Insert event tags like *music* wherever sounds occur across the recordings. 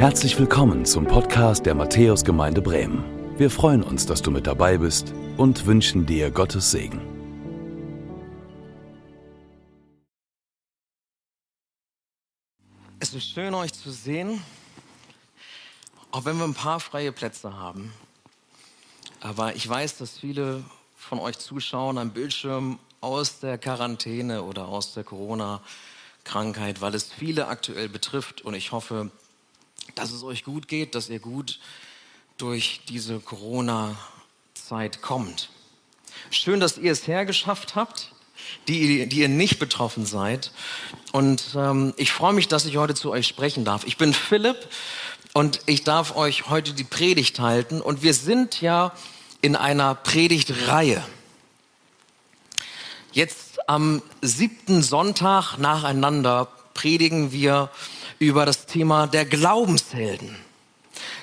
Herzlich willkommen zum Podcast der Matthäusgemeinde Bremen. Wir freuen uns, dass du mit dabei bist und wünschen dir Gottes Segen. Es ist schön, euch zu sehen, auch wenn wir ein paar freie Plätze haben. Aber ich weiß, dass viele von euch zuschauen am Bildschirm aus der Quarantäne oder aus der Corona-Krankheit, weil es viele aktuell betrifft. Und ich hoffe, dass es euch gut geht, dass ihr gut durch diese Corona-Zeit kommt. Schön, dass ihr es hergeschafft habt, die, die ihr nicht betroffen seid. Und ähm, ich freue mich, dass ich heute zu euch sprechen darf. Ich bin Philipp und ich darf euch heute die Predigt halten. Und wir sind ja in einer Predigtreihe. Jetzt am siebten Sonntag nacheinander predigen wir über das Thema der Glaubenshelden.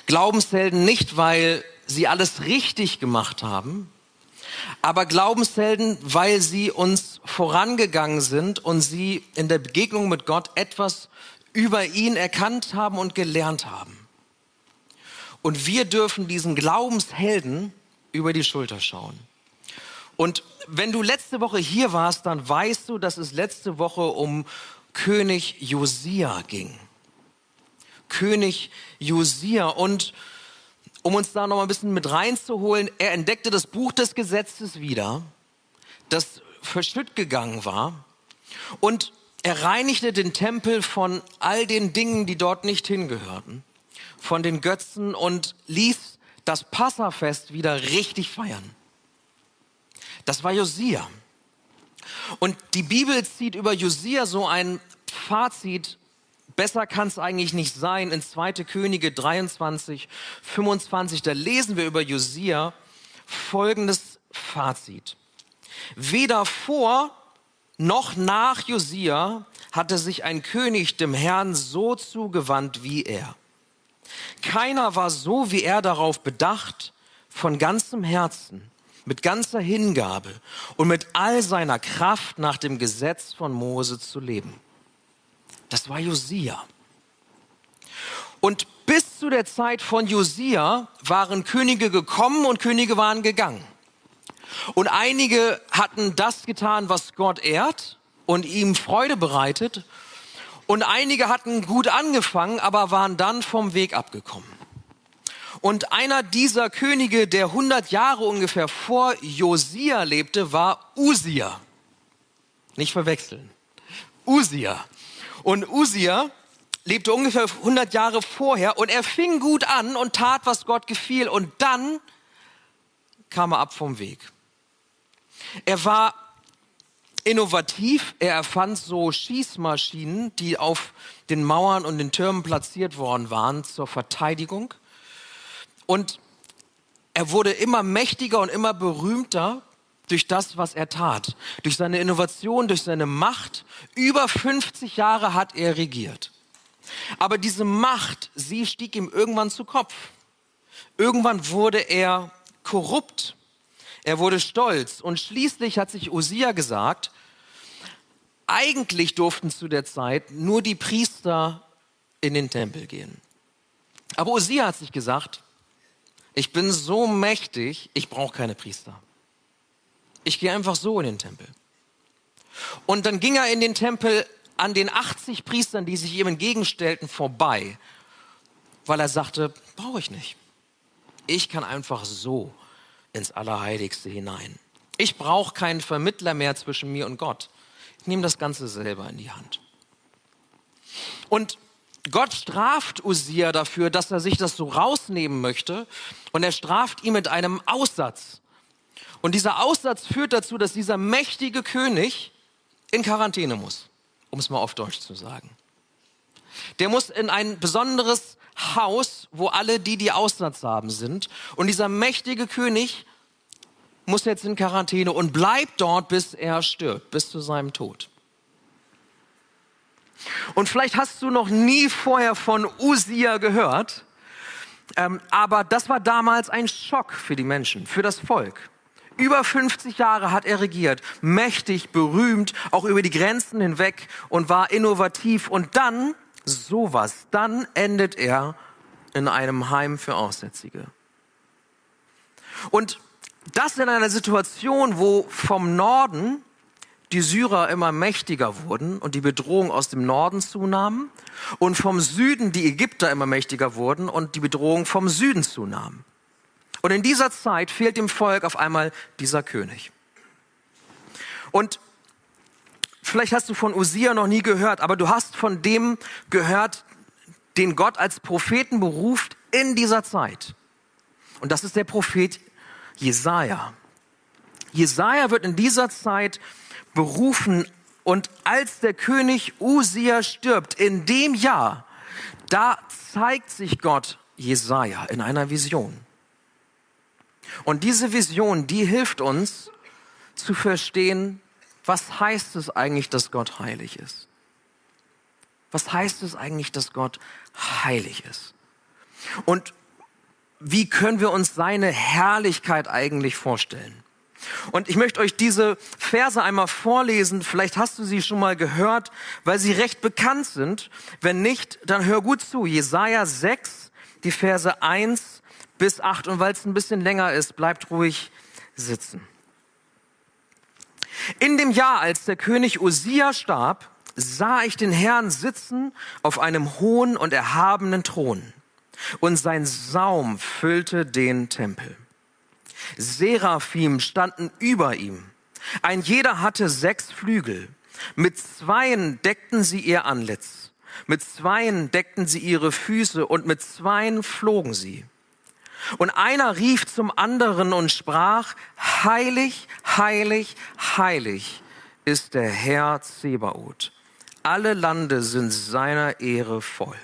Glaubenshelden nicht, weil sie alles richtig gemacht haben, aber Glaubenshelden, weil sie uns vorangegangen sind und sie in der Begegnung mit Gott etwas über ihn erkannt haben und gelernt haben. Und wir dürfen diesen Glaubenshelden über die Schulter schauen. Und wenn du letzte Woche hier warst, dann weißt du, dass es letzte Woche um König Josia ging. König Josia. Und um uns da noch mal ein bisschen mit reinzuholen, er entdeckte das Buch des Gesetzes wieder, das verschütt gegangen war. Und er reinigte den Tempel von all den Dingen, die dort nicht hingehörten, von den Götzen und ließ das Passafest wieder richtig feiern. Das war Josia. Und die Bibel zieht über Josia so ein Fazit Besser kann es eigentlich nicht sein. In 2. Könige 23, 25, da lesen wir über Josia folgendes Fazit. Weder vor noch nach Josia hatte sich ein König dem Herrn so zugewandt wie er. Keiner war so wie er darauf bedacht, von ganzem Herzen, mit ganzer Hingabe und mit all seiner Kraft nach dem Gesetz von Mose zu leben. Das war Josia. Und bis zu der Zeit von Josia waren Könige gekommen und Könige waren gegangen. Und einige hatten das getan, was Gott ehrt und ihm Freude bereitet. Und einige hatten gut angefangen, aber waren dann vom Weg abgekommen. Und einer dieser Könige, der 100 Jahre ungefähr vor Josia lebte, war Usia. Nicht verwechseln. Usia. Und Usia lebte ungefähr 100 Jahre vorher und er fing gut an und tat, was Gott gefiel. Und dann kam er ab vom Weg. Er war innovativ. Er erfand so Schießmaschinen, die auf den Mauern und den Türmen platziert worden waren zur Verteidigung. Und er wurde immer mächtiger und immer berühmter durch das, was er tat, durch seine Innovation, durch seine Macht. Über 50 Jahre hat er regiert. Aber diese Macht, sie stieg ihm irgendwann zu Kopf. Irgendwann wurde er korrupt. Er wurde stolz. Und schließlich hat sich Usia gesagt, eigentlich durften zu der Zeit nur die Priester in den Tempel gehen. Aber Usia hat sich gesagt, ich bin so mächtig, ich brauche keine Priester. Ich gehe einfach so in den Tempel. Und dann ging er in den Tempel an den 80 Priestern, die sich ihm entgegenstellten, vorbei, weil er sagte, brauche ich nicht. Ich kann einfach so ins Allerheiligste hinein. Ich brauche keinen Vermittler mehr zwischen mir und Gott. Ich nehme das Ganze selber in die Hand. Und Gott straft Usia dafür, dass er sich das so rausnehmen möchte. Und er straft ihn mit einem Aussatz. Und dieser Aussatz führt dazu, dass dieser mächtige König in Quarantäne muss, um es mal auf Deutsch zu sagen. Der muss in ein besonderes Haus, wo alle die, die Aussatz haben, sind. Und dieser mächtige König muss jetzt in Quarantäne und bleibt dort, bis er stirbt, bis zu seinem Tod. Und vielleicht hast du noch nie vorher von Usia gehört, ähm, aber das war damals ein Schock für die Menschen, für das Volk. Über 50 Jahre hat er regiert, mächtig, berühmt, auch über die Grenzen hinweg und war innovativ. Und dann sowas, dann endet er in einem Heim für Aussätzige. Und das in einer Situation, wo vom Norden die Syrer immer mächtiger wurden und die Bedrohung aus dem Norden zunahm und vom Süden die Ägypter immer mächtiger wurden und die Bedrohung vom Süden zunahm. Und in dieser Zeit fehlt dem Volk auf einmal dieser König. Und vielleicht hast du von Usia noch nie gehört, aber du hast von dem gehört, den Gott als Propheten beruft in dieser Zeit. Und das ist der Prophet Jesaja. Jesaja wird in dieser Zeit berufen und als der König Usia stirbt, in dem Jahr, da zeigt sich Gott Jesaja in einer Vision. Und diese Vision, die hilft uns zu verstehen, was heißt es eigentlich, dass Gott heilig ist? Was heißt es eigentlich, dass Gott heilig ist? Und wie können wir uns seine Herrlichkeit eigentlich vorstellen? Und ich möchte euch diese Verse einmal vorlesen. Vielleicht hast du sie schon mal gehört, weil sie recht bekannt sind. Wenn nicht, dann hör gut zu. Jesaja 6, die Verse 1 bis 8. Und weil es ein bisschen länger ist, bleibt ruhig sitzen. In dem Jahr, als der König Usia starb, sah ich den Herrn sitzen auf einem hohen und erhabenen Thron und sein Saum füllte den Tempel. Seraphim standen über ihm. Ein jeder hatte sechs Flügel. Mit zweien deckten sie ihr Antlitz. Mit zweien deckten sie ihre Füße und mit zweien flogen sie. Und einer rief zum anderen und sprach, heilig, heilig, heilig ist der Herr Zebaoth. Alle Lande sind seiner Ehre voll.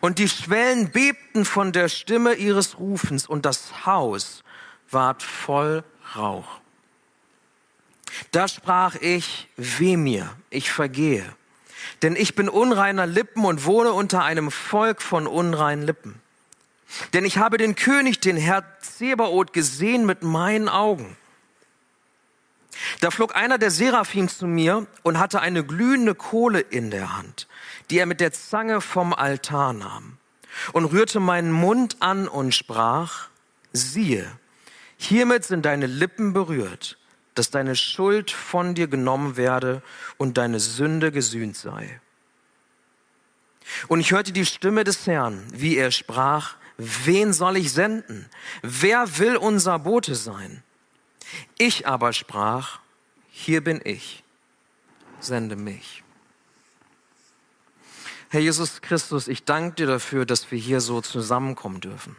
Und die Schwellen bebten von der Stimme ihres Rufens und das Haus ward voll Rauch. Da sprach ich, weh mir, ich vergehe, denn ich bin unreiner Lippen und wohne unter einem Volk von unreinen Lippen. Denn ich habe den König, den Herr Zebaoth, gesehen mit meinen Augen. Da flog einer der Seraphim zu mir und hatte eine glühende Kohle in der Hand die er mit der Zange vom Altar nahm und rührte meinen Mund an und sprach, siehe, hiermit sind deine Lippen berührt, dass deine Schuld von dir genommen werde und deine Sünde gesühnt sei. Und ich hörte die Stimme des Herrn, wie er sprach, wen soll ich senden? Wer will unser Bote sein? Ich aber sprach, hier bin ich, sende mich. Herr Jesus Christus, ich danke dir dafür, dass wir hier so zusammenkommen dürfen.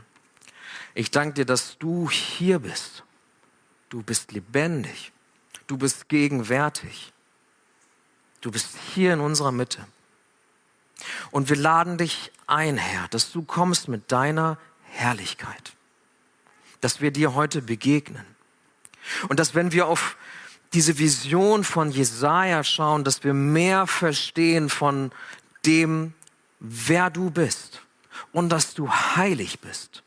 Ich danke dir, dass du hier bist. Du bist lebendig. Du bist gegenwärtig. Du bist hier in unserer Mitte. Und wir laden dich ein, Herr, dass du kommst mit deiner Herrlichkeit. Dass wir dir heute begegnen. Und dass wenn wir auf diese Vision von Jesaja schauen, dass wir mehr verstehen von dem, wer du bist und dass du heilig bist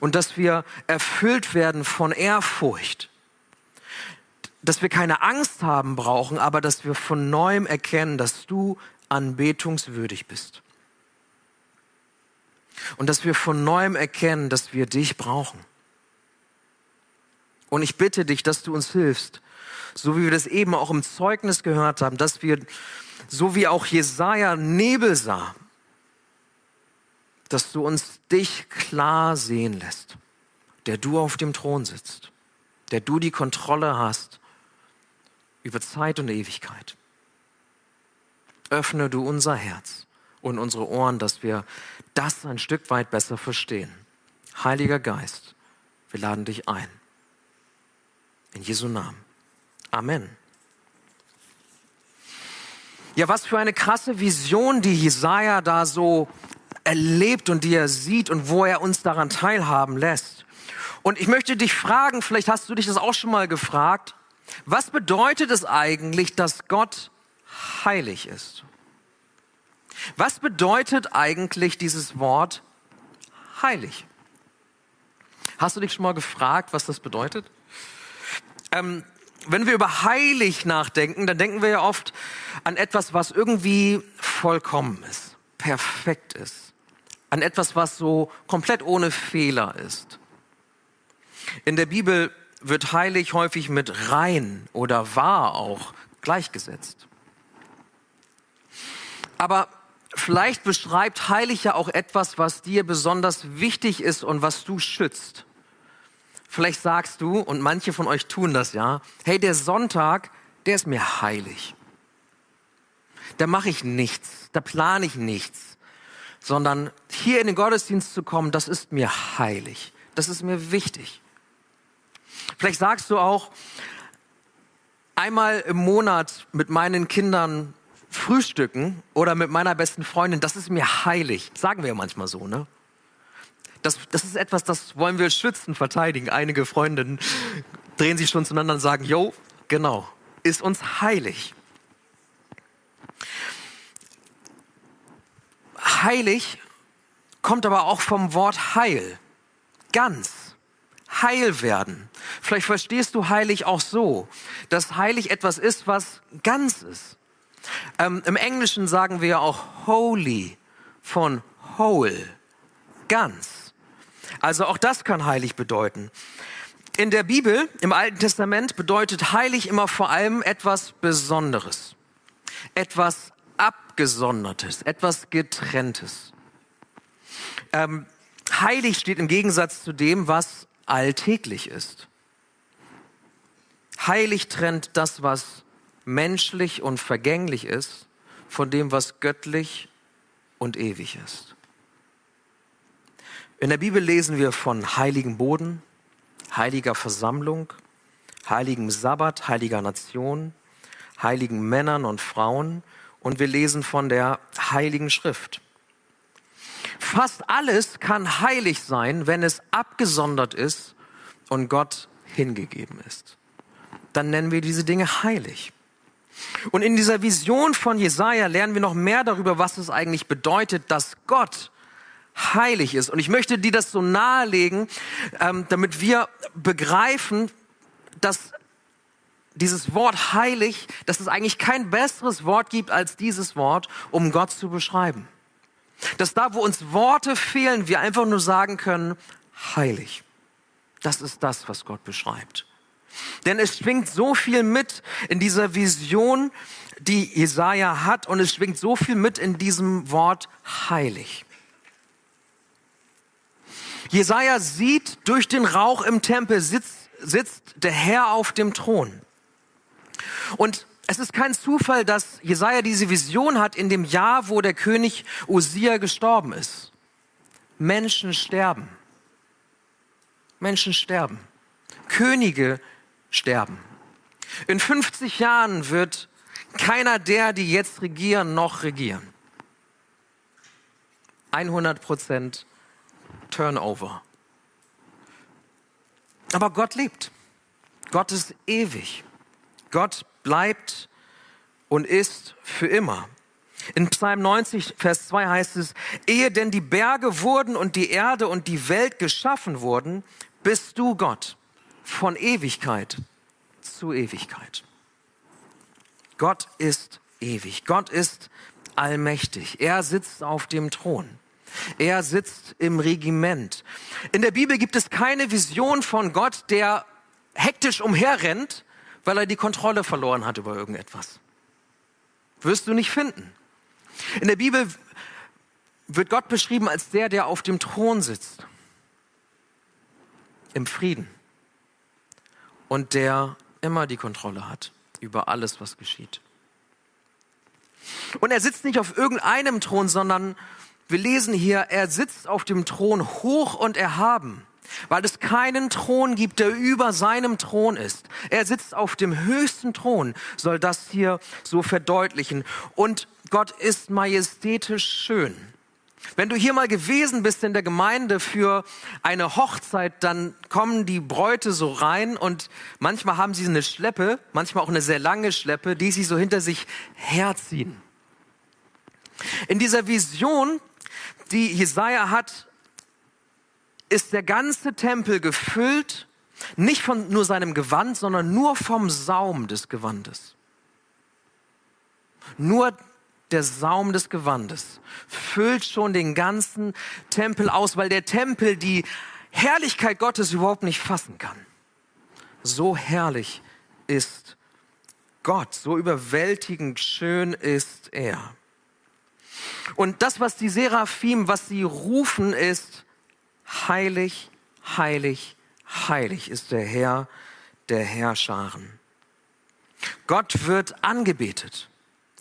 und dass wir erfüllt werden von Ehrfurcht, dass wir keine Angst haben brauchen, aber dass wir von neuem erkennen, dass du anbetungswürdig bist. Und dass wir von neuem erkennen, dass wir dich brauchen. Und ich bitte dich, dass du uns hilfst, so wie wir das eben auch im Zeugnis gehört haben, dass wir so wie auch Jesaja Nebel sah, dass du uns dich klar sehen lässt, der du auf dem Thron sitzt, der du die Kontrolle hast über Zeit und Ewigkeit. Öffne du unser Herz und unsere Ohren, dass wir das ein Stück weit besser verstehen. Heiliger Geist, wir laden dich ein. In Jesu Namen. Amen. Ja, was für eine krasse Vision, die Jesaja da so erlebt und die er sieht und wo er uns daran teilhaben lässt. Und ich möchte dich fragen, vielleicht hast du dich das auch schon mal gefragt, was bedeutet es eigentlich, dass Gott heilig ist? Was bedeutet eigentlich dieses Wort heilig? Hast du dich schon mal gefragt, was das bedeutet? Ähm, wenn wir über heilig nachdenken, dann denken wir ja oft an etwas, was irgendwie vollkommen ist, perfekt ist, an etwas, was so komplett ohne Fehler ist. In der Bibel wird heilig häufig mit rein oder wahr auch gleichgesetzt. Aber vielleicht beschreibt heilig ja auch etwas, was dir besonders wichtig ist und was du schützt. Vielleicht sagst du, und manche von euch tun das ja, hey, der Sonntag, der ist mir heilig. Da mache ich nichts, da plane ich nichts, sondern hier in den Gottesdienst zu kommen, das ist mir heilig, das ist mir wichtig. Vielleicht sagst du auch, einmal im Monat mit meinen Kindern frühstücken oder mit meiner besten Freundin, das ist mir heilig. Sagen wir ja manchmal so, ne? Das, das ist etwas, das wollen wir schützen, verteidigen. Einige Freundinnen drehen sich schon zueinander und sagen, jo, genau, ist uns heilig. Heilig kommt aber auch vom Wort heil. Ganz. Heil werden. Vielleicht verstehst du heilig auch so, dass heilig etwas ist, was ganz ist. Ähm, Im Englischen sagen wir auch holy von whole, ganz. Also auch das kann heilig bedeuten. In der Bibel, im Alten Testament, bedeutet heilig immer vor allem etwas Besonderes, etwas Abgesondertes, etwas Getrenntes. Ähm, heilig steht im Gegensatz zu dem, was alltäglich ist. Heilig trennt das, was menschlich und vergänglich ist, von dem, was göttlich und ewig ist. In der Bibel lesen wir von heiligem Boden, heiliger Versammlung, heiligem Sabbat, heiliger Nation, heiligen Männern und Frauen und wir lesen von der heiligen Schrift. Fast alles kann heilig sein, wenn es abgesondert ist und Gott hingegeben ist. Dann nennen wir diese Dinge heilig. Und in dieser Vision von Jesaja lernen wir noch mehr darüber, was es eigentlich bedeutet, dass Gott heilig ist. Und ich möchte dir das so nahelegen, ähm, damit wir begreifen, dass dieses Wort heilig, dass es eigentlich kein besseres Wort gibt als dieses Wort, um Gott zu beschreiben. Dass da, wo uns Worte fehlen, wir einfach nur sagen können, heilig. Das ist das, was Gott beschreibt. Denn es schwingt so viel mit in dieser Vision, die Jesaja hat, und es schwingt so viel mit in diesem Wort heilig. Jesaja sieht durch den Rauch im Tempel sitzt, sitzt der Herr auf dem Thron. Und es ist kein Zufall, dass Jesaja diese Vision hat in dem Jahr, wo der König Usia gestorben ist. Menschen sterben. Menschen sterben. Könige sterben. In 50 Jahren wird keiner der, die jetzt regieren, noch regieren. 100 Prozent Turnover. Aber Gott lebt. Gott ist ewig. Gott bleibt und ist für immer. In Psalm 90, Vers 2 heißt es, ehe denn die Berge wurden und die Erde und die Welt geschaffen wurden, bist du Gott von Ewigkeit zu Ewigkeit. Gott ist ewig. Gott ist allmächtig. Er sitzt auf dem Thron. Er sitzt im Regiment. In der Bibel gibt es keine Vision von Gott, der hektisch umherrennt, weil er die Kontrolle verloren hat über irgendetwas. Wirst du nicht finden. In der Bibel wird Gott beschrieben als der, der auf dem Thron sitzt. Im Frieden und der immer die Kontrolle hat über alles, was geschieht. Und er sitzt nicht auf irgendeinem Thron, sondern wir lesen hier, er sitzt auf dem Thron hoch und erhaben, weil es keinen Thron gibt, der über seinem Thron ist. Er sitzt auf dem höchsten Thron, soll das hier so verdeutlichen. Und Gott ist majestätisch schön. Wenn du hier mal gewesen bist in der Gemeinde für eine Hochzeit, dann kommen die Bräute so rein und manchmal haben sie eine Schleppe, manchmal auch eine sehr lange Schleppe, die sie so hinter sich herziehen. In dieser Vision, die Jesaja hat, ist der ganze Tempel gefüllt, nicht von nur seinem Gewand, sondern nur vom Saum des Gewandes. Nur der Saum des Gewandes füllt schon den ganzen Tempel aus, weil der Tempel die Herrlichkeit Gottes überhaupt nicht fassen kann. So herrlich ist Gott, so überwältigend schön ist er. Und das, was die Seraphim, was sie rufen, ist, heilig, heilig, heilig ist der Herr der Herrscharen. Gott wird angebetet.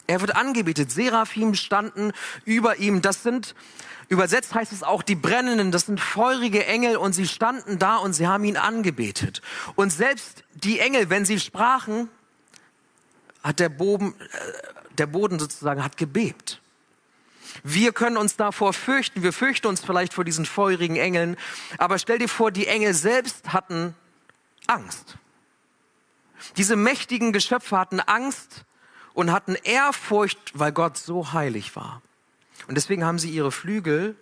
Er wird angebetet. Seraphim standen über ihm. Das sind, übersetzt heißt es auch die Brennenden, das sind feurige Engel und sie standen da und sie haben ihn angebetet. Und selbst die Engel, wenn sie sprachen, hat der Boden, äh, der Boden sozusagen hat gebebt. Wir können uns davor fürchten, wir fürchten uns vielleicht vor diesen feurigen Engeln, aber stell dir vor, die Engel selbst hatten Angst. Diese mächtigen Geschöpfe hatten Angst und hatten Ehrfurcht, weil Gott so heilig war. Und deswegen haben sie ihre Flügel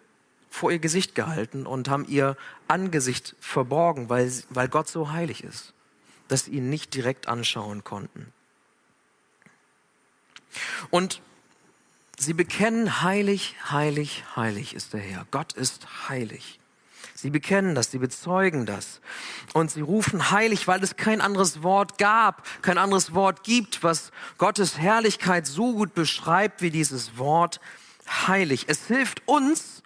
vor ihr Gesicht gehalten und haben ihr Angesicht verborgen, weil, weil Gott so heilig ist, dass sie ihn nicht direkt anschauen konnten. Und sie bekennen, heilig, heilig, heilig ist der Herr. Gott ist heilig. Sie bekennen das, sie bezeugen das. Und sie rufen heilig, weil es kein anderes Wort gab, kein anderes Wort gibt, was Gottes Herrlichkeit so gut beschreibt wie dieses Wort heilig. Es hilft uns,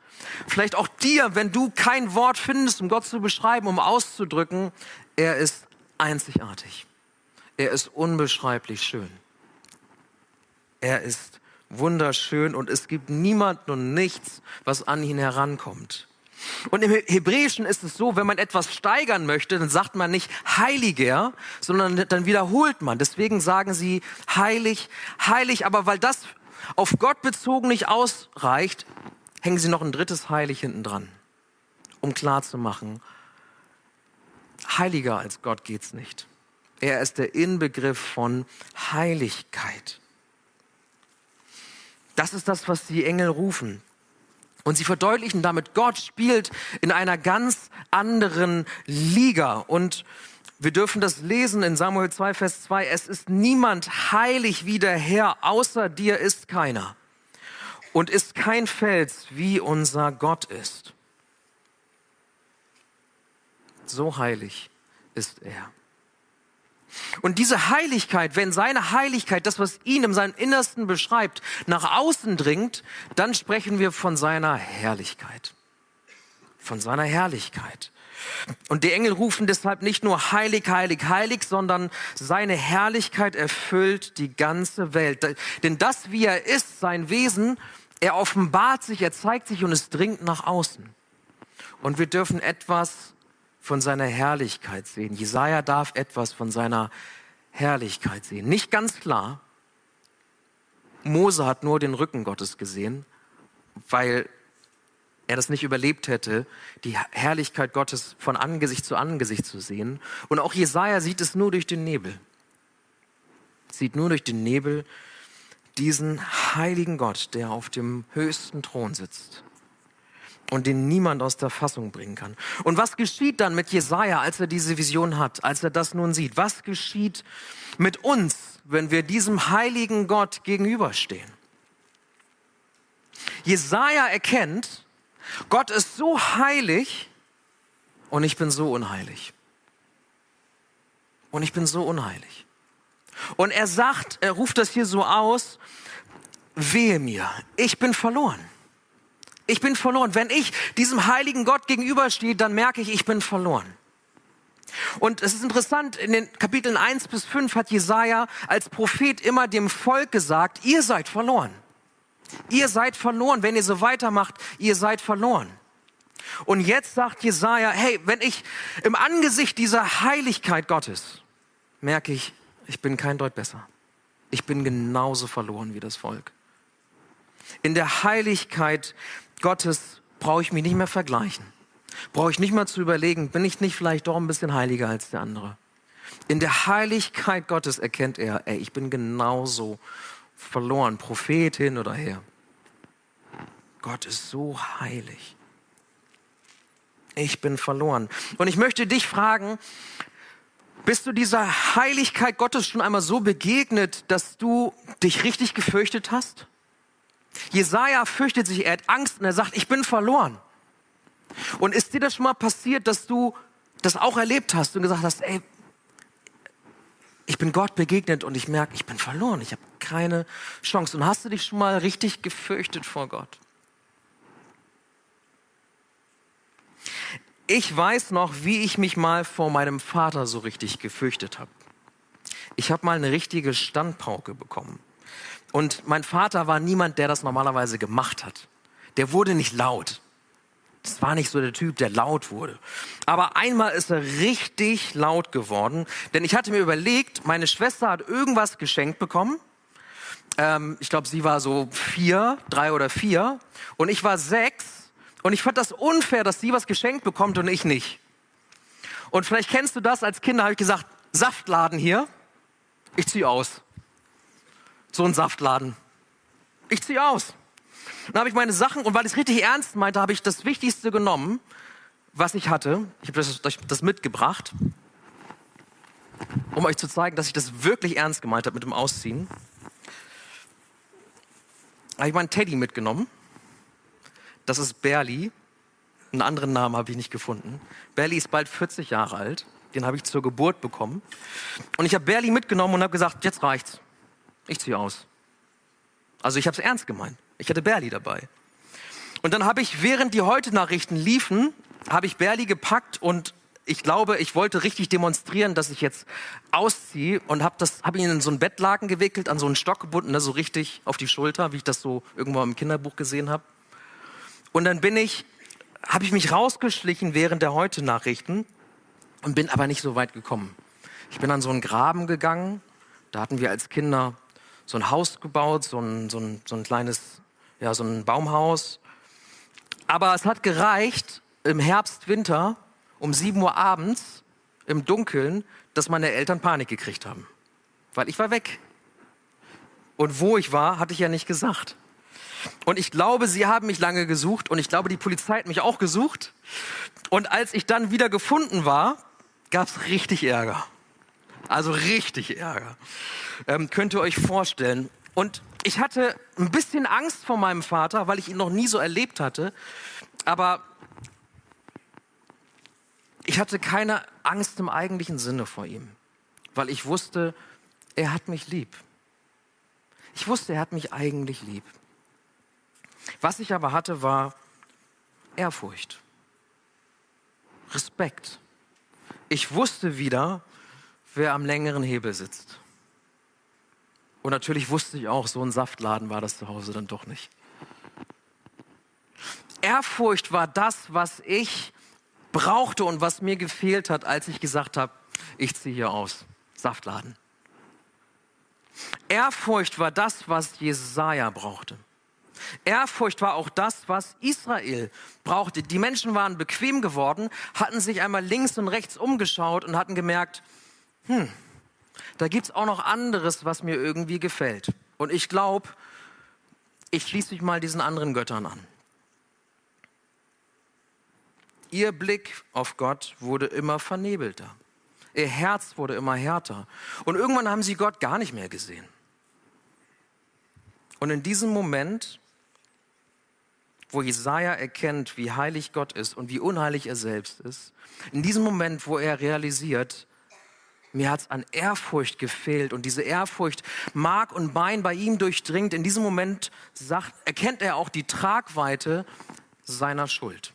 vielleicht auch dir, wenn du kein Wort findest, um Gott zu beschreiben, um auszudrücken, er ist einzigartig. Er ist unbeschreiblich schön. Er ist wunderschön und es gibt niemanden und nichts, was an ihn herankommt. Und im Hebräischen ist es so, wenn man etwas steigern möchte, dann sagt man nicht heiliger, sondern dann wiederholt man. Deswegen sagen sie heilig, heilig. Aber weil das auf Gott bezogen nicht ausreicht, hängen sie noch ein drittes Heilig hinten dran, um klarzumachen, heiliger als Gott geht's nicht. Er ist der Inbegriff von Heiligkeit. Das ist das, was die Engel rufen. Und sie verdeutlichen damit, Gott spielt in einer ganz anderen Liga. Und wir dürfen das lesen in Samuel 2, Vers 2. Es ist niemand heilig wie der Herr, außer dir ist keiner. Und ist kein Fels, wie unser Gott ist. So heilig ist er. Und diese Heiligkeit, wenn seine Heiligkeit, das, was ihn in seinem Innersten beschreibt, nach außen dringt, dann sprechen wir von seiner Herrlichkeit. Von seiner Herrlichkeit. Und die Engel rufen deshalb nicht nur heilig, heilig, heilig, sondern seine Herrlichkeit erfüllt die ganze Welt. Denn das, wie er ist, sein Wesen, er offenbart sich, er zeigt sich und es dringt nach außen. Und wir dürfen etwas von seiner Herrlichkeit sehen. Jesaja darf etwas von seiner Herrlichkeit sehen. Nicht ganz klar. Mose hat nur den Rücken Gottes gesehen, weil er das nicht überlebt hätte, die Herrlichkeit Gottes von Angesicht zu Angesicht zu sehen. Und auch Jesaja sieht es nur durch den Nebel. Sieht nur durch den Nebel diesen heiligen Gott, der auf dem höchsten Thron sitzt und den niemand aus der Fassung bringen kann. Und was geschieht dann mit Jesaja, als er diese Vision hat, als er das nun sieht? Was geschieht mit uns, wenn wir diesem heiligen Gott gegenüberstehen? Jesaja erkennt, Gott ist so heilig und ich bin so unheilig. Und ich bin so unheilig. Und er sagt, er ruft das hier so aus, wehe mir, ich bin verloren. Ich bin verloren. Wenn ich diesem heiligen Gott gegenüberstehe, dann merke ich, ich bin verloren. Und es ist interessant, in den Kapiteln 1 bis 5 hat Jesaja als Prophet immer dem Volk gesagt, ihr seid verloren. Ihr seid verloren. Wenn ihr so weitermacht, ihr seid verloren. Und jetzt sagt Jesaja, hey, wenn ich im Angesicht dieser Heiligkeit Gottes merke ich, ich bin kein Deut besser. Ich bin genauso verloren wie das Volk. In der Heiligkeit Gottes brauche ich mich nicht mehr vergleichen. Brauche ich nicht mehr zu überlegen, bin ich nicht vielleicht doch ein bisschen heiliger als der andere. In der Heiligkeit Gottes erkennt er, ey, ich bin genauso verloren, Prophet hin oder her. Gott ist so heilig. Ich bin verloren. Und ich möchte dich fragen, bist du dieser Heiligkeit Gottes schon einmal so begegnet, dass du dich richtig gefürchtet hast? Jesaja fürchtet sich, er hat Angst und er sagt, ich bin verloren. Und ist dir das schon mal passiert, dass du das auch erlebt hast und gesagt hast, ey, ich bin Gott begegnet und ich merke, ich bin verloren, ich habe keine Chance. Und hast du dich schon mal richtig gefürchtet vor Gott? Ich weiß noch, wie ich mich mal vor meinem Vater so richtig gefürchtet habe. Ich habe mal eine richtige Standpauke bekommen. Und mein Vater war niemand, der das normalerweise gemacht hat. Der wurde nicht laut. Das war nicht so der Typ, der laut wurde. Aber einmal ist er richtig laut geworden, denn ich hatte mir überlegt, meine Schwester hat irgendwas geschenkt bekommen. Ähm, ich glaube, sie war so vier, drei oder vier, und ich war sechs. Und ich fand das unfair, dass sie was geschenkt bekommt und ich nicht. Und vielleicht kennst du das, als Kinder habe ich gesagt, Saftladen hier, ich ziehe aus. So ein Saftladen. Ich ziehe aus. Dann habe ich meine Sachen, und weil ich es richtig ernst meinte, habe ich das Wichtigste genommen, was ich hatte. Ich habe das, das mitgebracht, um euch zu zeigen, dass ich das wirklich ernst gemeint habe mit dem Ausziehen. Habe ich meinen Teddy mitgenommen. Das ist Berli. Einen anderen Namen habe ich nicht gefunden. Berli ist bald 40 Jahre alt. Den habe ich zur Geburt bekommen. Und ich habe Berli mitgenommen und habe gesagt, jetzt reicht's. Ich ziehe aus. Also ich habe es ernst gemeint. Ich hatte Berli dabei. Und dann habe ich, während die Heute-Nachrichten liefen, habe ich Berli gepackt und ich glaube, ich wollte richtig demonstrieren, dass ich jetzt ausziehe und habe das, habe ihn in so ein Bettlaken gewickelt, an so einen Stock gebunden, ne, so richtig auf die Schulter, wie ich das so irgendwo im Kinderbuch gesehen habe. Und dann bin ich, habe ich mich rausgeschlichen während der Heute-Nachrichten und bin aber nicht so weit gekommen. Ich bin an so einen Graben gegangen. Da hatten wir als Kinder so ein Haus gebaut, so ein, so ein, so ein kleines ja, so ein Baumhaus. Aber es hat gereicht im Herbst, Winter, um 7 Uhr abends, im Dunkeln, dass meine Eltern Panik gekriegt haben. Weil ich war weg. Und wo ich war, hatte ich ja nicht gesagt. Und ich glaube, sie haben mich lange gesucht und ich glaube, die Polizei hat mich auch gesucht. Und als ich dann wieder gefunden war, gab es richtig Ärger. Also richtig Ärger. Ähm, könnt ihr euch vorstellen. Und ich hatte ein bisschen Angst vor meinem Vater, weil ich ihn noch nie so erlebt hatte. Aber ich hatte keine Angst im eigentlichen Sinne vor ihm, weil ich wusste, er hat mich lieb. Ich wusste, er hat mich eigentlich lieb. Was ich aber hatte, war Ehrfurcht, Respekt. Ich wusste wieder, wer am längeren Hebel sitzt. Und natürlich wusste ich auch, so ein Saftladen war das zu Hause dann doch nicht. Ehrfurcht war das, was ich brauchte und was mir gefehlt hat, als ich gesagt habe, ich ziehe hier aus. Saftladen. Ehrfurcht war das, was Jesaja brauchte. Ehrfurcht war auch das, was Israel brauchte. Die Menschen waren bequem geworden, hatten sich einmal links und rechts umgeschaut und hatten gemerkt, hm, da gibt es auch noch anderes, was mir irgendwie gefällt. Und ich glaube, ich schließe mich mal diesen anderen Göttern an. Ihr Blick auf Gott wurde immer vernebelter. Ihr Herz wurde immer härter. Und irgendwann haben sie Gott gar nicht mehr gesehen. Und in diesem Moment, wo Jesaja erkennt, wie heilig Gott ist und wie unheilig er selbst ist, in diesem Moment, wo er realisiert, mir hat es an Ehrfurcht gefehlt und diese Ehrfurcht Mark und Bein bei ihm durchdringt. In diesem Moment sagt, erkennt er auch die Tragweite seiner Schuld.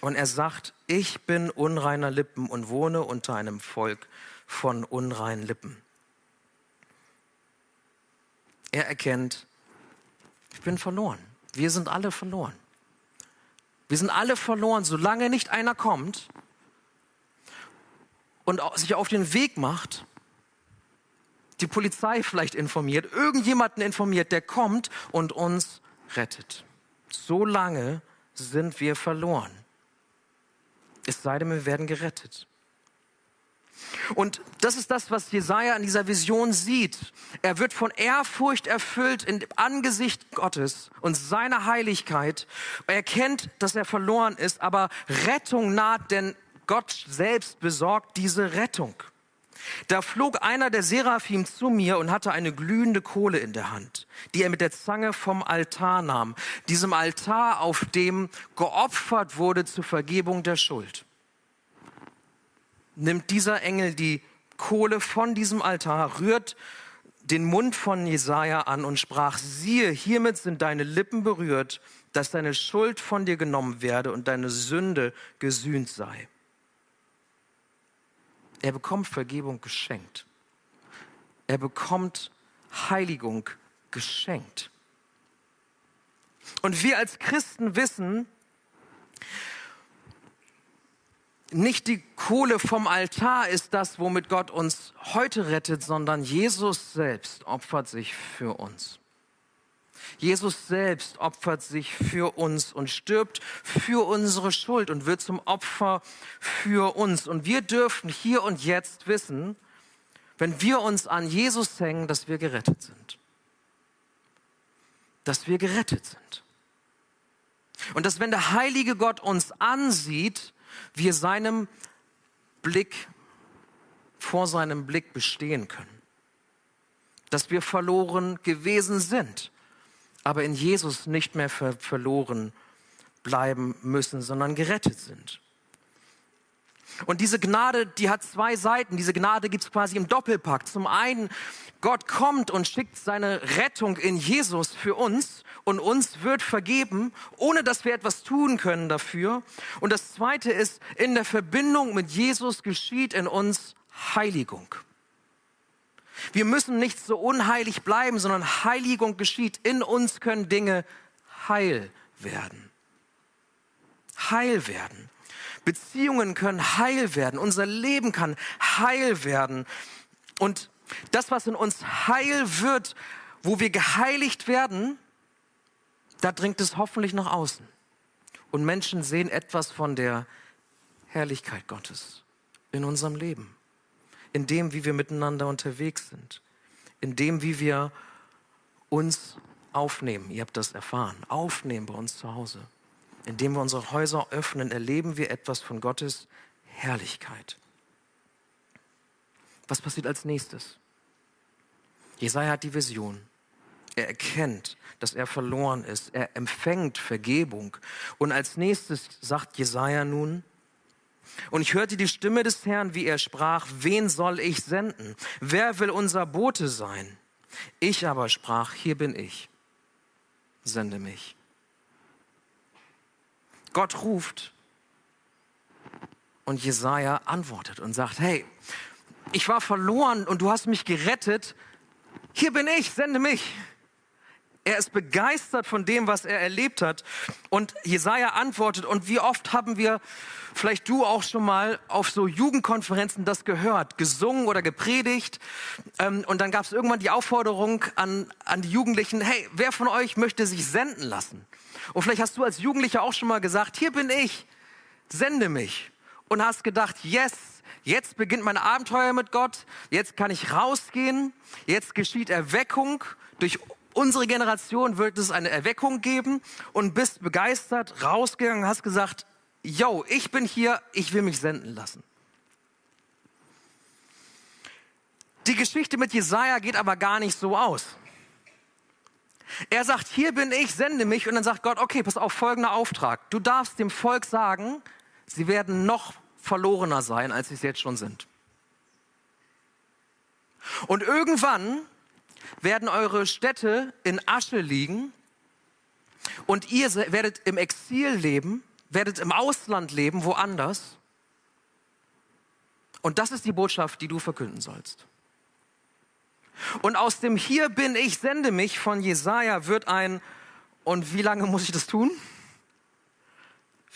Und er sagt, ich bin unreiner Lippen und wohne unter einem Volk von unreinen Lippen. Er erkennt, ich bin verloren. Wir sind alle verloren. Wir sind alle verloren, solange nicht einer kommt und sich auf den Weg macht, die Polizei vielleicht informiert, irgendjemanden informiert, der kommt und uns rettet. So lange sind wir verloren. Es sei denn, wir werden gerettet. Und das ist das, was Jesaja in dieser Vision sieht. Er wird von Ehrfurcht erfüllt im Angesicht Gottes und seiner Heiligkeit. Er erkennt, dass er verloren ist, aber Rettung naht, denn Gott selbst besorgt diese Rettung. Da flog einer der Seraphim zu mir und hatte eine glühende Kohle in der Hand, die er mit der Zange vom Altar nahm, diesem Altar, auf dem geopfert wurde zur Vergebung der Schuld. Nimmt dieser Engel die Kohle von diesem Altar, rührt den Mund von Jesaja an und sprach: Siehe, hiermit sind deine Lippen berührt, dass deine Schuld von dir genommen werde und deine Sünde gesühnt sei. Er bekommt Vergebung geschenkt. Er bekommt Heiligung geschenkt. Und wir als Christen wissen, nicht die Kohle vom Altar ist das, womit Gott uns heute rettet, sondern Jesus selbst opfert sich für uns. Jesus selbst opfert sich für uns und stirbt für unsere Schuld und wird zum Opfer für uns. Und wir dürfen hier und jetzt wissen, wenn wir uns an Jesus hängen, dass wir gerettet sind. Dass wir gerettet sind. Und dass wenn der heilige Gott uns ansieht, wir seinem Blick, vor seinem Blick bestehen können. Dass wir verloren gewesen sind aber in Jesus nicht mehr ver verloren bleiben müssen, sondern gerettet sind. Und diese Gnade, die hat zwei Seiten. Diese Gnade gibt es quasi im Doppelpack. Zum einen, Gott kommt und schickt seine Rettung in Jesus für uns und uns wird vergeben, ohne dass wir etwas tun können dafür. Und das zweite ist, in der Verbindung mit Jesus geschieht in uns Heiligung. Wir müssen nicht so unheilig bleiben, sondern Heiligung geschieht. In uns können Dinge heil werden. Heil werden. Beziehungen können heil werden. Unser Leben kann heil werden. Und das, was in uns heil wird, wo wir geheiligt werden, da dringt es hoffentlich nach außen. Und Menschen sehen etwas von der Herrlichkeit Gottes in unserem Leben in dem, wie wir miteinander unterwegs sind, in dem, wie wir uns aufnehmen. Ihr habt das erfahren. Aufnehmen bei uns zu Hause. Indem wir unsere Häuser öffnen, erleben wir etwas von Gottes Herrlichkeit. Was passiert als nächstes? Jesaja hat die Vision. Er erkennt, dass er verloren ist. Er empfängt Vergebung. Und als nächstes sagt Jesaja nun, und ich hörte die Stimme des Herrn, wie er sprach, wen soll ich senden? Wer will unser Bote sein? Ich aber sprach, hier bin ich, sende mich. Gott ruft und Jesaja antwortet und sagt, hey, ich war verloren und du hast mich gerettet. Hier bin ich, sende mich. Er ist begeistert von dem, was er erlebt hat. Und Jesaja antwortet. Und wie oft haben wir, vielleicht du auch schon mal, auf so Jugendkonferenzen das gehört, gesungen oder gepredigt. Ähm, und dann gab es irgendwann die Aufforderung an, an die Jugendlichen, hey, wer von euch möchte sich senden lassen? Und vielleicht hast du als Jugendlicher auch schon mal gesagt, hier bin ich, sende mich. Und hast gedacht, yes, jetzt beginnt mein Abenteuer mit Gott, jetzt kann ich rausgehen, jetzt geschieht Erweckung durch unsere Generation wird es eine Erweckung geben und bist begeistert rausgegangen, hast gesagt, yo, ich bin hier, ich will mich senden lassen. Die Geschichte mit Jesaja geht aber gar nicht so aus. Er sagt, hier bin ich, sende mich. Und dann sagt Gott, okay, pass auf, folgender Auftrag. Du darfst dem Volk sagen, sie werden noch verlorener sein, als sie es jetzt schon sind. Und irgendwann werden eure Städte in Asche liegen und ihr werdet im Exil leben, werdet im Ausland leben, woanders. Und das ist die Botschaft, die du verkünden sollst. Und aus dem Hier bin ich, sende mich von Jesaja wird ein, und wie lange muss ich das tun?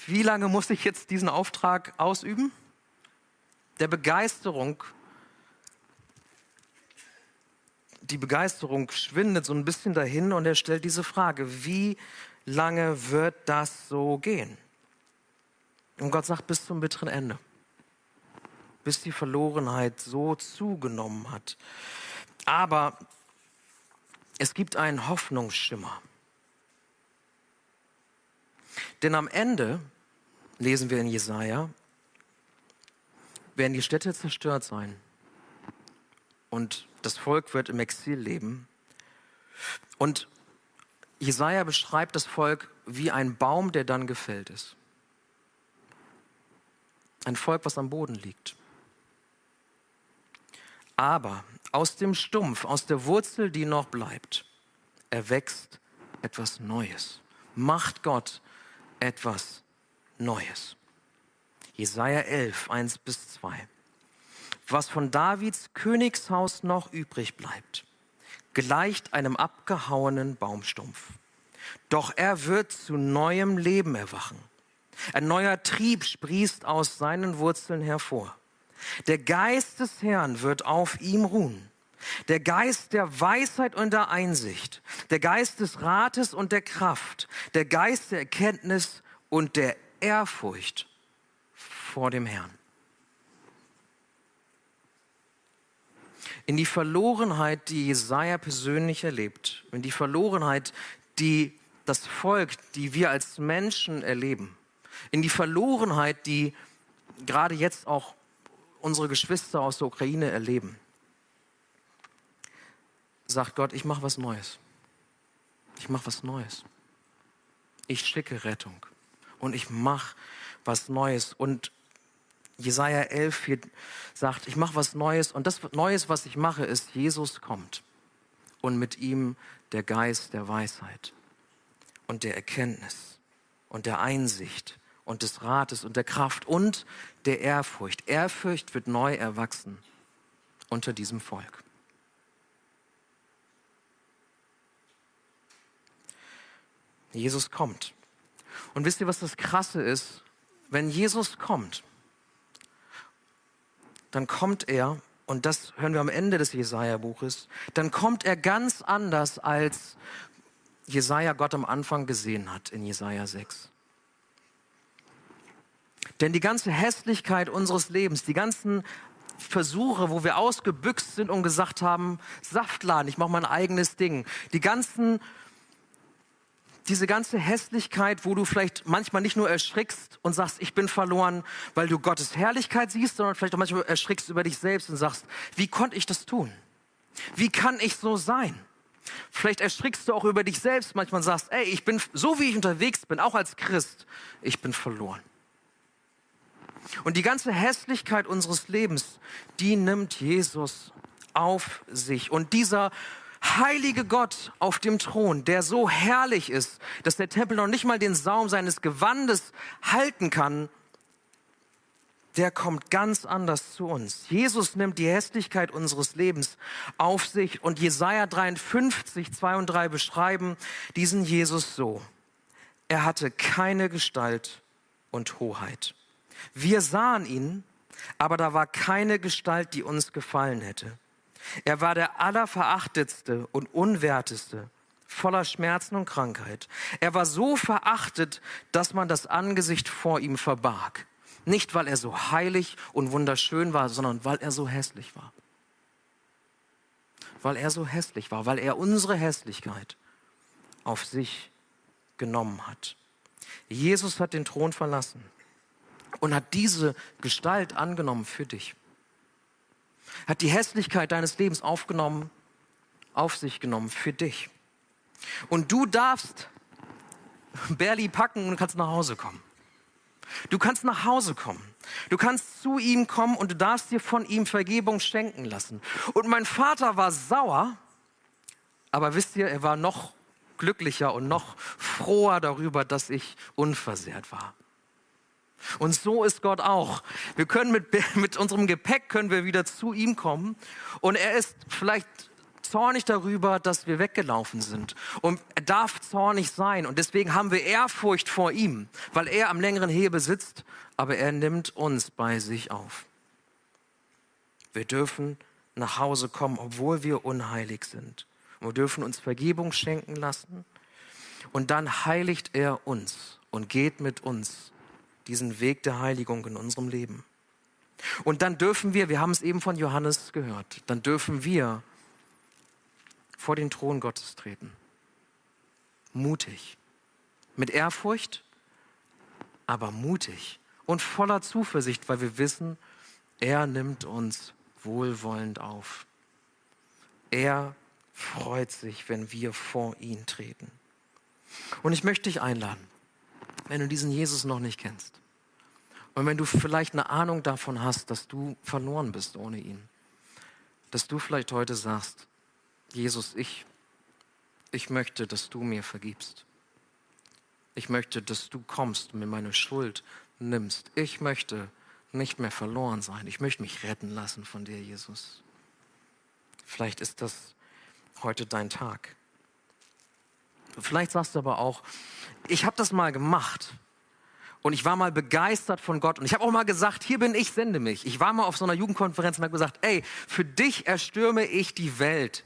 Wie lange muss ich jetzt diesen Auftrag ausüben? Der Begeisterung die Begeisterung schwindet so ein bisschen dahin und er stellt diese Frage, wie lange wird das so gehen? Und Gott sagt, bis zum bitteren Ende. Bis die Verlorenheit so zugenommen hat. Aber es gibt einen Hoffnungsschimmer. Denn am Ende, lesen wir in Jesaja, werden die Städte zerstört sein und das Volk wird im Exil leben. Und Jesaja beschreibt das Volk wie ein Baum, der dann gefällt ist. Ein Volk, was am Boden liegt. Aber aus dem Stumpf, aus der Wurzel, die noch bleibt, erwächst etwas Neues. Macht Gott etwas Neues. Jesaja 11, 1 bis 2. Was von Davids Königshaus noch übrig bleibt, gleicht einem abgehauenen Baumstumpf. Doch er wird zu neuem Leben erwachen. Ein neuer Trieb sprießt aus seinen Wurzeln hervor. Der Geist des Herrn wird auf ihm ruhen. Der Geist der Weisheit und der Einsicht, der Geist des Rates und der Kraft, der Geist der Erkenntnis und der Ehrfurcht vor dem Herrn. In die Verlorenheit, die Jesaja persönlich erlebt, in die Verlorenheit, die das Volk, die wir als Menschen erleben, in die Verlorenheit, die gerade jetzt auch unsere Geschwister aus der Ukraine erleben, sagt Gott, ich mache was Neues. Ich mache was Neues. Ich schicke Rettung und ich mache was Neues. Und Jesaja 11 hier sagt, ich mache was Neues und das Neues, was ich mache, ist, Jesus kommt und mit ihm der Geist der Weisheit und der Erkenntnis und der Einsicht und des Rates und der Kraft und der Ehrfurcht. Ehrfurcht wird neu erwachsen unter diesem Volk. Jesus kommt. Und wisst ihr, was das Krasse ist? Wenn Jesus kommt, dann kommt er, und das hören wir am Ende des Jesaja-Buches, dann kommt er ganz anders, als Jesaja Gott am Anfang gesehen hat in Jesaja 6. Denn die ganze Hässlichkeit unseres Lebens, die ganzen Versuche, wo wir ausgebüxt sind und gesagt haben, Saftladen, ich mache mein eigenes Ding, die ganzen diese ganze Hässlichkeit, wo du vielleicht manchmal nicht nur erschrickst und sagst, ich bin verloren, weil du Gottes Herrlichkeit siehst, sondern vielleicht auch manchmal erschrickst über dich selbst und sagst, wie konnte ich das tun? Wie kann ich so sein? Vielleicht erschrickst du auch über dich selbst manchmal und sagst, ey, ich bin so wie ich unterwegs bin, auch als Christ, ich bin verloren. Und die ganze Hässlichkeit unseres Lebens, die nimmt Jesus auf sich. Und dieser heilige Gott auf dem Thron, der so herrlich ist, dass der Tempel noch nicht mal den Saum seines Gewandes halten kann, der kommt ganz anders zu uns. Jesus nimmt die Hässlichkeit unseres Lebens auf sich und Jesaja 53, 2 und 3 beschreiben diesen Jesus so. Er hatte keine Gestalt und Hoheit. Wir sahen ihn, aber da war keine Gestalt, die uns gefallen hätte. Er war der allerverachtetste und unwerteste, voller Schmerzen und Krankheit. Er war so verachtet, dass man das Angesicht vor ihm verbarg. Nicht, weil er so heilig und wunderschön war, sondern weil er so hässlich war. Weil er so hässlich war, weil er unsere Hässlichkeit auf sich genommen hat. Jesus hat den Thron verlassen und hat diese Gestalt angenommen für dich hat die Hässlichkeit deines Lebens aufgenommen, auf sich genommen für dich. Und du darfst Berli packen und kannst nach Hause kommen. Du kannst nach Hause kommen. Du kannst zu ihm kommen und du darfst dir von ihm Vergebung schenken lassen. Und mein Vater war sauer, aber wisst ihr, er war noch glücklicher und noch froher darüber, dass ich unversehrt war. Und so ist Gott auch. Wir können mit, *laughs* mit unserem Gepäck können wir wieder zu ihm kommen und er ist vielleicht zornig darüber, dass wir weggelaufen sind. Und er darf zornig sein. Und deswegen haben wir Ehrfurcht vor ihm, weil er am längeren Hebel sitzt, aber er nimmt uns bei sich auf. Wir dürfen nach Hause kommen, obwohl wir unheilig sind. Wir dürfen uns Vergebung schenken lassen. Und dann heiligt er uns und geht mit uns diesen Weg der Heiligung in unserem Leben. Und dann dürfen wir, wir haben es eben von Johannes gehört, dann dürfen wir vor den Thron Gottes treten. Mutig. Mit Ehrfurcht, aber mutig und voller Zuversicht, weil wir wissen, er nimmt uns wohlwollend auf. Er freut sich, wenn wir vor ihn treten. Und ich möchte dich einladen, wenn du diesen Jesus noch nicht kennst und wenn du vielleicht eine Ahnung davon hast, dass du verloren bist ohne ihn, dass du vielleicht heute sagst, Jesus, ich, ich möchte, dass du mir vergibst. Ich möchte, dass du kommst und mir meine Schuld nimmst. Ich möchte nicht mehr verloren sein. Ich möchte mich retten lassen von dir, Jesus. Vielleicht ist das heute dein Tag. Vielleicht sagst du aber auch, ich habe das mal gemacht und ich war mal begeistert von Gott und ich habe auch mal gesagt, hier bin ich, sende mich. Ich war mal auf so einer Jugendkonferenz und habe gesagt, ey, für dich erstürme ich die Welt.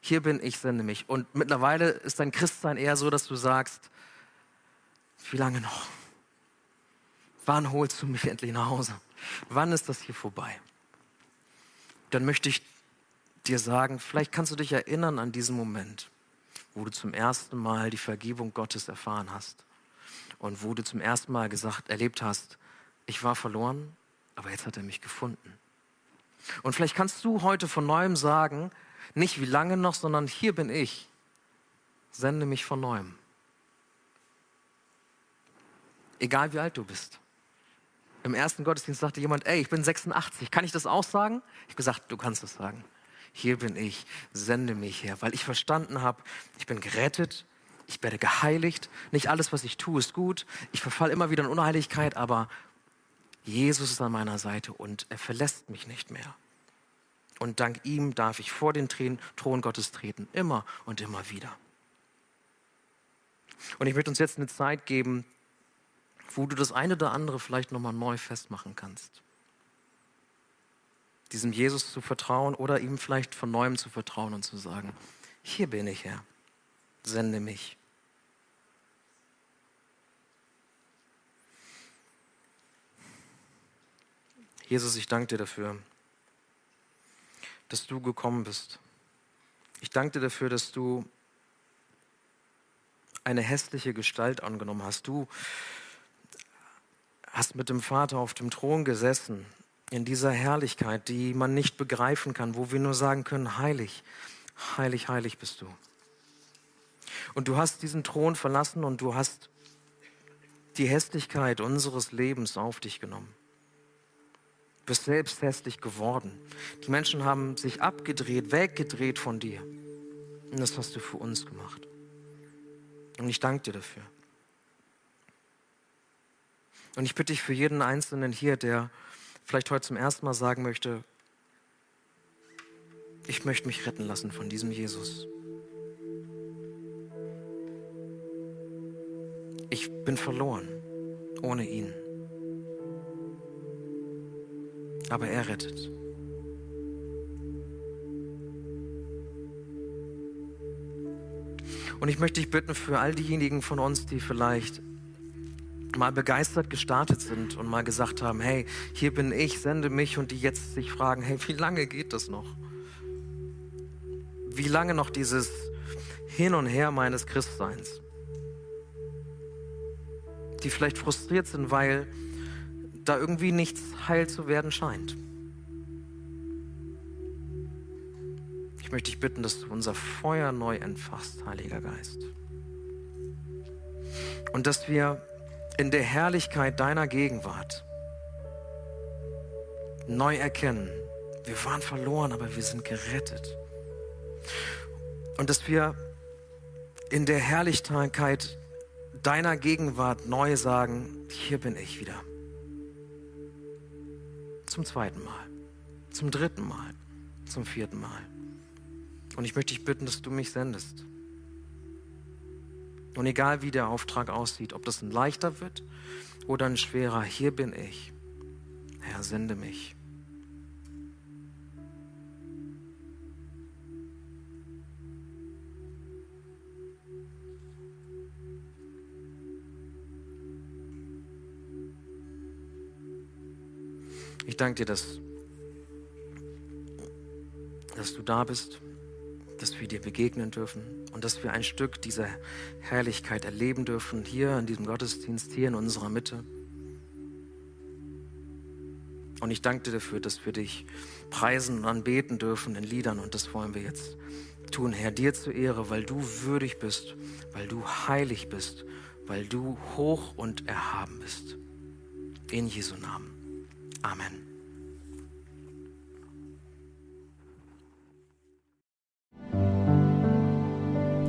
Hier bin ich, sende mich. Und mittlerweile ist dein Christsein eher so, dass du sagst, wie lange noch? Wann holst du mich endlich nach Hause? Wann ist das hier vorbei? Dann möchte ich dir sagen, vielleicht kannst du dich erinnern an diesen Moment, wo du zum ersten Mal die Vergebung Gottes erfahren hast und wo du zum ersten Mal gesagt, erlebt hast, ich war verloren, aber jetzt hat er mich gefunden. Und vielleicht kannst du heute von neuem sagen, nicht wie lange noch, sondern hier bin ich. Sende mich von neuem. Egal wie alt du bist. Im ersten Gottesdienst sagte jemand, ey, ich bin 86, kann ich das auch sagen? Ich habe gesagt, du kannst es sagen. Hier bin ich, sende mich her, weil ich verstanden habe, ich bin gerettet, ich werde geheiligt, nicht alles, was ich tue, ist gut, ich verfalle immer wieder in Unheiligkeit, aber Jesus ist an meiner Seite und er verlässt mich nicht mehr. Und dank ihm darf ich vor den Thron Gottes treten, immer und immer wieder. Und ich möchte uns jetzt eine Zeit geben, wo du das eine oder andere vielleicht nochmal neu festmachen kannst. Diesem Jesus zu vertrauen oder ihm vielleicht von neuem zu vertrauen und zu sagen, hier bin ich, Herr, sende mich. Jesus, ich danke dir dafür, dass du gekommen bist. Ich danke dir dafür, dass du eine hässliche Gestalt angenommen hast. Du hast mit dem Vater auf dem Thron gesessen, in dieser Herrlichkeit, die man nicht begreifen kann, wo wir nur sagen können, heilig, heilig, heilig bist du. Und du hast diesen Thron verlassen und du hast die Hässlichkeit unseres Lebens auf dich genommen. Du bist selbst hässlich geworden. Die Menschen haben sich abgedreht, weggedreht von dir. Und das hast du für uns gemacht. Und ich danke dir dafür. Und ich bitte dich für jeden Einzelnen hier, der vielleicht heute zum ersten Mal sagen möchte, ich möchte mich retten lassen von diesem Jesus. Ich bin verloren ohne ihn. Aber er rettet. Und ich möchte dich bitten für all diejenigen von uns, die vielleicht mal begeistert gestartet sind und mal gesagt haben, hey, hier bin ich, sende mich und die jetzt sich fragen, hey, wie lange geht das noch? Wie lange noch dieses Hin und Her meines Christseins? Die vielleicht frustriert sind, weil da irgendwie nichts heil zu werden scheint. Ich möchte dich bitten, dass du unser Feuer neu entfachst, Heiliger Geist. Und dass wir in der Herrlichkeit deiner Gegenwart neu erkennen, wir waren verloren, aber wir sind gerettet. Und dass wir in der Herrlichkeit deiner Gegenwart neu sagen, hier bin ich wieder. Zum zweiten Mal, zum dritten Mal, zum vierten Mal. Und ich möchte dich bitten, dass du mich sendest. Und egal wie der Auftrag aussieht, ob das ein leichter wird oder ein schwerer, hier bin ich. Herr, sende mich. Ich danke dir, dass, dass du da bist dass wir dir begegnen dürfen und dass wir ein Stück dieser Herrlichkeit erleben dürfen, hier in diesem Gottesdienst, hier in unserer Mitte. Und ich danke dir dafür, dass wir dich preisen und anbeten dürfen in Liedern. Und das wollen wir jetzt tun, Herr, dir zur Ehre, weil du würdig bist, weil du heilig bist, weil du hoch und erhaben bist. In Jesu Namen. Amen.